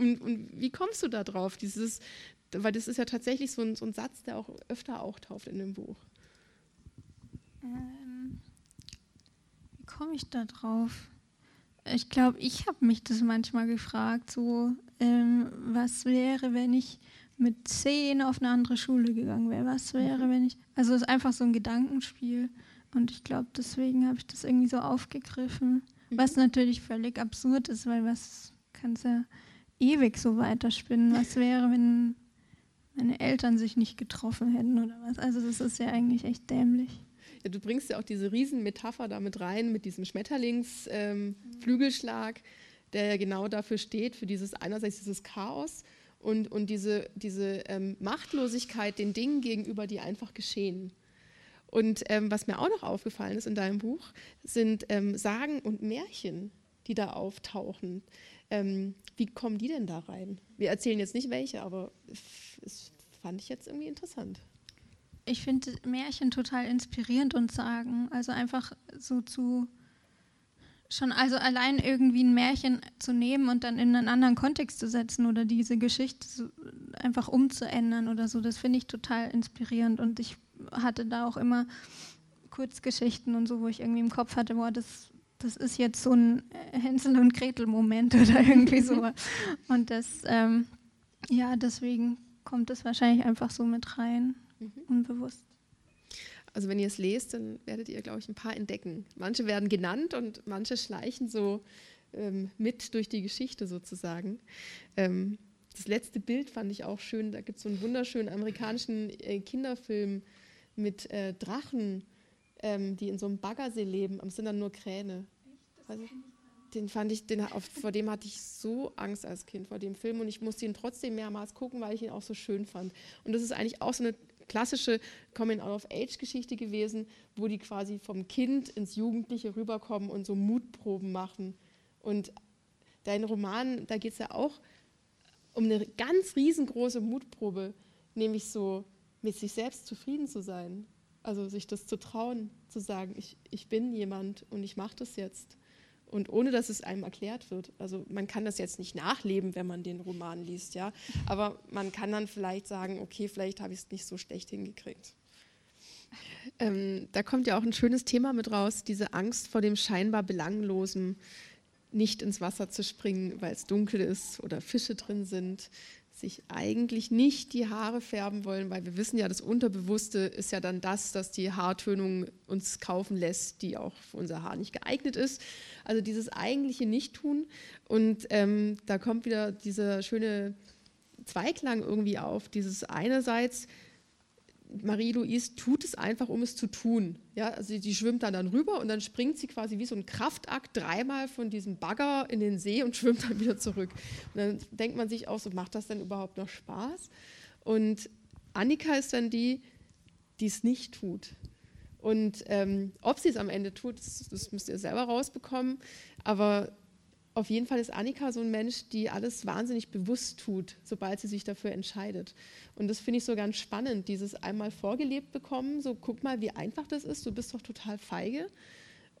und, und, wie kommst du da drauf? Dieses, weil das ist ja tatsächlich so ein, so ein Satz, der auch öfter auftaucht in dem Buch. Ähm, wie komme ich da drauf? Ich glaube, ich habe mich das manchmal gefragt, so ähm, was wäre, wenn ich mit zehn auf eine andere Schule gegangen wäre? Was wäre, mhm. wenn ich. Also es ist einfach so ein Gedankenspiel. Und ich glaube, deswegen habe ich das irgendwie so aufgegriffen. Mhm. Was natürlich völlig absurd ist, weil was kannst ja ewig so weiterspinnen. Was wäre, wenn meine Eltern sich nicht getroffen hätten oder was? Also das ist ja eigentlich echt dämlich. Ja, du bringst ja auch diese Riesenmetapher damit rein, mit diesem Schmetterlingsflügelschlag, ähm, der ja genau dafür steht, für dieses einerseits dieses Chaos und, und diese, diese ähm, Machtlosigkeit den Dingen gegenüber, die einfach geschehen. Und ähm, was mir auch noch aufgefallen ist in deinem Buch, sind ähm, Sagen und Märchen, die da auftauchen. Ähm, wie kommen die denn da rein? Wir erzählen jetzt nicht welche, aber das fand ich jetzt irgendwie interessant. Ich finde Märchen total inspirierend und Sagen. Also einfach so zu schon also allein irgendwie ein Märchen zu nehmen und dann in einen anderen Kontext zu setzen oder diese Geschichte so einfach umzuändern oder so, das finde ich total inspirierend und ich hatte da auch immer Kurzgeschichten und so, wo ich irgendwie im Kopf hatte, boah, das, das ist jetzt so ein Hänsel und Gretel Moment [laughs] oder irgendwie so und das, ähm, ja, deswegen kommt es wahrscheinlich einfach so mit rein, mhm. unbewusst. Also wenn ihr es lest, dann werdet ihr, glaube ich, ein paar entdecken. Manche werden genannt und manche schleichen so ähm, mit durch die Geschichte sozusagen. Ähm, das letzte Bild fand ich auch schön. Da gibt es so einen wunderschönen amerikanischen äh, Kinderfilm mit äh, Drachen, ähm, die in so einem Baggersee leben. Es sind dann nur Kräne. Also, den fand ich, den, auf, vor dem hatte ich so Angst als Kind, vor dem Film. Und ich musste ihn trotzdem mehrmals gucken, weil ich ihn auch so schön fand. Und das ist eigentlich auch so eine klassische Coming-out-of-Age-Geschichte gewesen, wo die quasi vom Kind ins Jugendliche rüberkommen und so Mutproben machen. Und dein Roman, da geht es ja auch um eine ganz riesengroße Mutprobe, nämlich so mit sich selbst zufrieden zu sein. Also sich das zu trauen, zu sagen, ich, ich bin jemand und ich mache das jetzt und ohne dass es einem erklärt wird. Also man kann das jetzt nicht nachleben, wenn man den Roman liest, ja, aber man kann dann vielleicht sagen, okay, vielleicht habe ich es nicht so schlecht hingekriegt. Ähm, da kommt ja auch ein schönes Thema mit raus, diese Angst vor dem scheinbar Belanglosen, nicht ins Wasser zu springen, weil es dunkel ist oder Fische drin sind, sich eigentlich nicht die Haare färben wollen, weil wir wissen ja, das Unterbewusste ist ja dann das, dass die Haartönung uns kaufen lässt, die auch für unser Haar nicht geeignet ist. Also dieses eigentliche Nicht-Tun. Und ähm, da kommt wieder dieser schöne Zweiklang irgendwie auf, dieses einerseits Marie-Louise tut es einfach, um es zu tun. Ja, also sie schwimmt dann, dann rüber und dann springt sie quasi wie so ein Kraftakt dreimal von diesem Bagger in den See und [laughs] schwimmt dann wieder zurück. Und dann denkt man sich auch so, macht das denn überhaupt noch Spaß? Und Annika ist dann die, die es nicht tut. Und ähm, ob sie es am Ende tut, das, das müsst ihr selber rausbekommen. Aber auf jeden Fall ist Annika so ein Mensch, die alles wahnsinnig bewusst tut, sobald sie sich dafür entscheidet. Und das finde ich so ganz spannend, dieses einmal vorgelebt bekommen, so guck mal, wie einfach das ist, du bist doch total feige.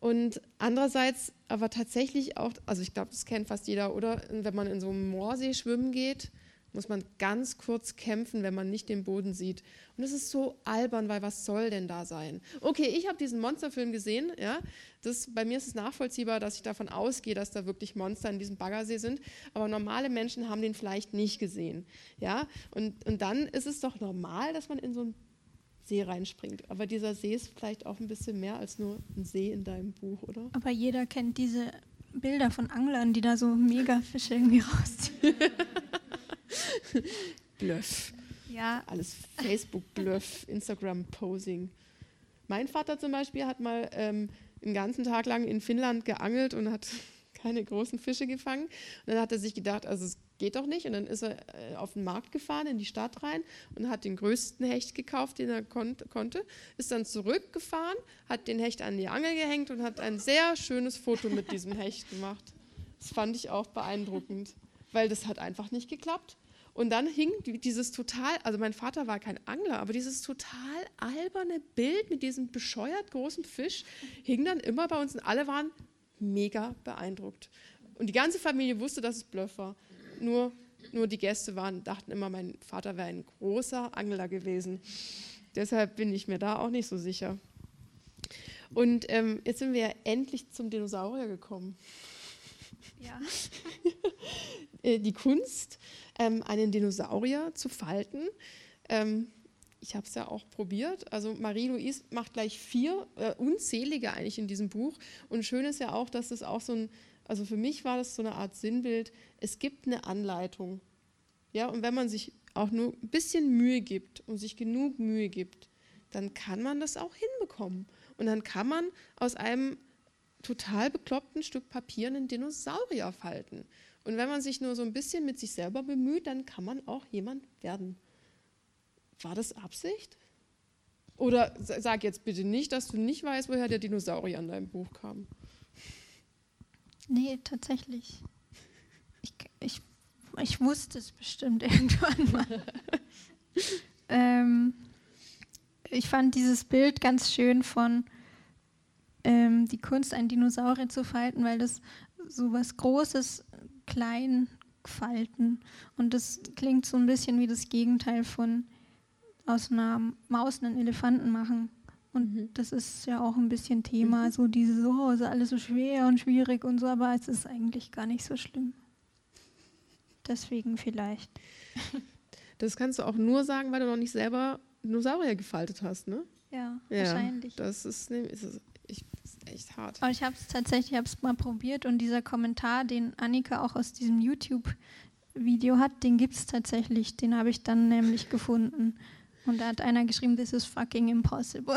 Und andererseits aber tatsächlich auch, also ich glaube, das kennt fast jeder, oder wenn man in so einem Moorsee schwimmen geht muss man ganz kurz kämpfen, wenn man nicht den Boden sieht. Und es ist so albern, weil was soll denn da sein? Okay, ich habe diesen Monsterfilm gesehen. Ja, das, bei mir ist es nachvollziehbar, dass ich davon ausgehe, dass da wirklich Monster in diesem Baggersee sind. Aber normale Menschen haben den vielleicht nicht gesehen. Ja, und, und dann ist es doch normal, dass man in so einen See reinspringt. Aber dieser See ist vielleicht auch ein bisschen mehr als nur ein See in deinem Buch, oder? Aber jeder kennt diese Bilder von Anglern, die da so mega Fische irgendwie rausziehen. [laughs] [laughs] Bluff. Ja. Alles Facebook-Bluff, [laughs] Instagram-Posing. Mein Vater zum Beispiel hat mal ähm, einen ganzen Tag lang in Finnland geangelt und hat [laughs] keine großen Fische gefangen. Und dann hat er sich gedacht, also es geht doch nicht. Und dann ist er äh, auf den Markt gefahren, in die Stadt rein und hat den größten Hecht gekauft, den er kon konnte. Ist dann zurückgefahren, hat den Hecht an die Angel gehängt und hat ein sehr schönes Foto mit diesem Hecht gemacht. Das fand ich auch beeindruckend, weil das hat einfach nicht geklappt. Und dann hing dieses total, also mein Vater war kein Angler, aber dieses total alberne Bild mit diesem bescheuert großen Fisch hing dann immer bei uns und alle waren mega beeindruckt. Und die ganze Familie wusste, dass es Bluff war. Nur, nur die Gäste waren, dachten immer, mein Vater wäre ein großer Angler gewesen. Deshalb bin ich mir da auch nicht so sicher. Und ähm, jetzt sind wir ja endlich zum Dinosaurier gekommen. Ja. [laughs] Äh, die Kunst, ähm, einen Dinosaurier zu falten. Ähm, ich habe es ja auch probiert. Also Marie-Louise macht gleich vier, äh, unzählige eigentlich in diesem Buch. Und schön ist ja auch, dass es auch so ein, also für mich war das so eine Art Sinnbild. Es gibt eine Anleitung. Ja, und wenn man sich auch nur ein bisschen Mühe gibt und sich genug Mühe gibt, dann kann man das auch hinbekommen. Und dann kann man aus einem total bekloppten Stück Papier einen Dinosaurier falten. Und wenn man sich nur so ein bisschen mit sich selber bemüht, dann kann man auch jemand werden. War das Absicht? Oder sag jetzt bitte nicht, dass du nicht weißt, woher der Dinosaurier in deinem Buch kam. Nee, tatsächlich. Ich, ich, ich wusste es bestimmt [laughs] irgendwann mal. [laughs] ähm, ich fand dieses Bild ganz schön von ähm, die Kunst, einen Dinosaurier zu falten, weil das so was Großes, klein falten. Und das klingt so ein bisschen wie das Gegenteil von aus einer Maus einen Elefanten machen. Und mhm. das ist ja auch ein bisschen Thema, mhm. so dieses, oh, ist alles so schwer und schwierig und so, aber es ist eigentlich gar nicht so schlimm. Deswegen vielleicht. Das kannst du auch nur sagen, weil du noch nicht selber Dinosaurier gefaltet hast, ne? Ja, ja wahrscheinlich. Das ist, ist, echt hart. Aber ich habe es tatsächlich, ich mal probiert und dieser Kommentar, den Annika auch aus diesem YouTube-Video hat, den gibt es tatsächlich. Den habe ich dann nämlich gefunden. Und da hat einer geschrieben, this is fucking impossible.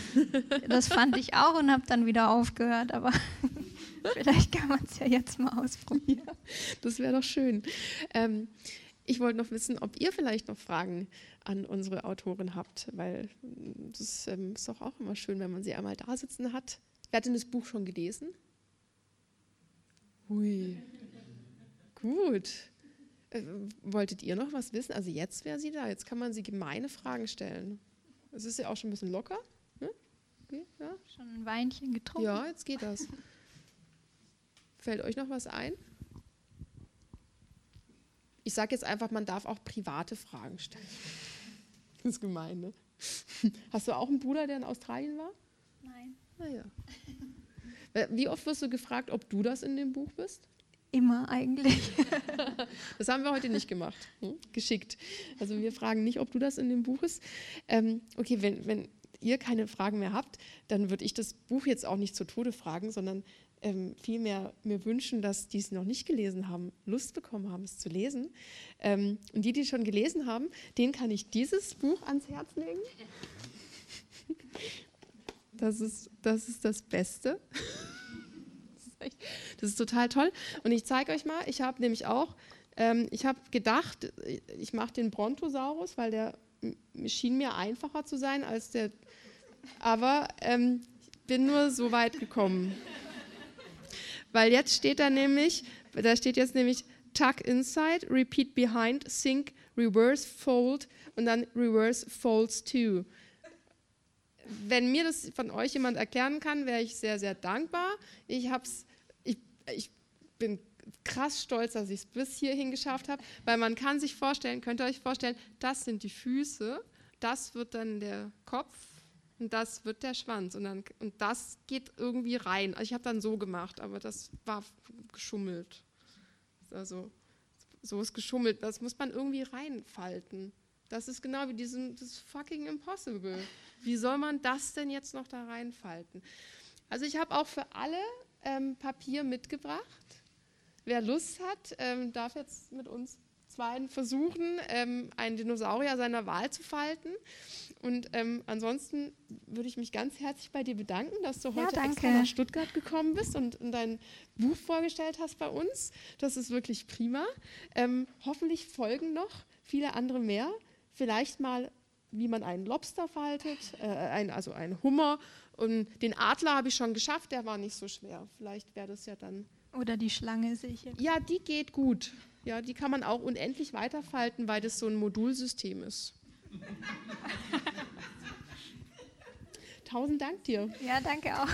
[laughs] das fand ich auch und habe dann wieder aufgehört, aber [laughs] vielleicht kann man es ja jetzt mal ausprobieren. Ja, das wäre doch schön. Ähm, ich wollte noch wissen, ob ihr vielleicht noch Fragen an unsere Autorin habt, weil das ähm, ist doch auch immer schön, wenn man sie einmal da sitzen hat. Wer hat denn das Buch schon gelesen? Hui. Gut. Äh, wolltet ihr noch was wissen? Also jetzt wäre sie da. Jetzt kann man sie gemeine Fragen stellen. Es ist ja auch schon ein bisschen locker. Ne? Okay, ja. Schon ein Weinchen getrunken. Ja, jetzt geht das. Fällt euch noch was ein? Ich sage jetzt einfach, man darf auch private Fragen stellen. Das ist gemein, ne? Hast du auch einen Bruder, der in Australien war? Nein. Naja. Ah, Wie oft wirst du gefragt, ob du das in dem Buch bist? Immer eigentlich. [laughs] das haben wir heute nicht gemacht. Hm? Geschickt. Also wir fragen nicht, ob du das in dem Buch bist. Ähm, okay, wenn, wenn ihr keine Fragen mehr habt, dann würde ich das Buch jetzt auch nicht zu Tode fragen, sondern ähm, vielmehr mir wünschen, dass die es noch nicht gelesen haben, Lust bekommen haben, es zu lesen. Ähm, und die, die schon gelesen haben, denen kann ich dieses Buch ans Herz legen. Das ist das, ist das Beste. [laughs] Das ist, echt, das ist total toll. Und ich zeige euch mal, ich habe nämlich auch, ähm, ich habe gedacht, ich mache den Brontosaurus, weil der schien mir einfacher zu sein als der, aber ähm, ich bin nur so weit gekommen. Weil jetzt steht da nämlich, da steht jetzt nämlich tuck inside, repeat behind, sink, reverse fold und dann reverse folds to. Wenn mir das von euch jemand erklären kann, wäre ich sehr, sehr dankbar. Ich, hab's, ich, ich bin krass stolz, dass ich es bis hierhin geschafft habe, weil man kann sich vorstellen, könnt ihr euch vorstellen, das sind die Füße, das wird dann der Kopf und das wird der Schwanz und, dann, und das geht irgendwie rein. Also ich habe dann so gemacht, aber das war geschummelt. Also so ist geschummelt, das muss man irgendwie reinfalten. Das ist genau wie diesem, das fucking impossible. Wie soll man das denn jetzt noch da reinfalten? Also ich habe auch für alle ähm, Papier mitgebracht. Wer Lust hat, ähm, darf jetzt mit uns zweien versuchen, ähm, einen Dinosaurier seiner Wahl zu falten. Und ähm, ansonsten würde ich mich ganz herzlich bei dir bedanken, dass du heute ja, extra nach Stuttgart gekommen bist und, und, dein Buch vorgestellt hast bei uns. Das ist wirklich prima. Ähm, hoffentlich folgen noch viele andere mehr. Vielleicht mal, wie man einen Lobster faltet, äh, ein, also einen Hummer. Und den Adler habe ich schon geschafft, der war nicht so schwer. Vielleicht wäre das ja dann. Oder die Schlange sehe ich jetzt. Ja, die geht gut. Ja, die kann man auch unendlich weiterfalten, weil das so ein Modulsystem ist. [laughs] Tausend Dank dir. Ja, danke auch.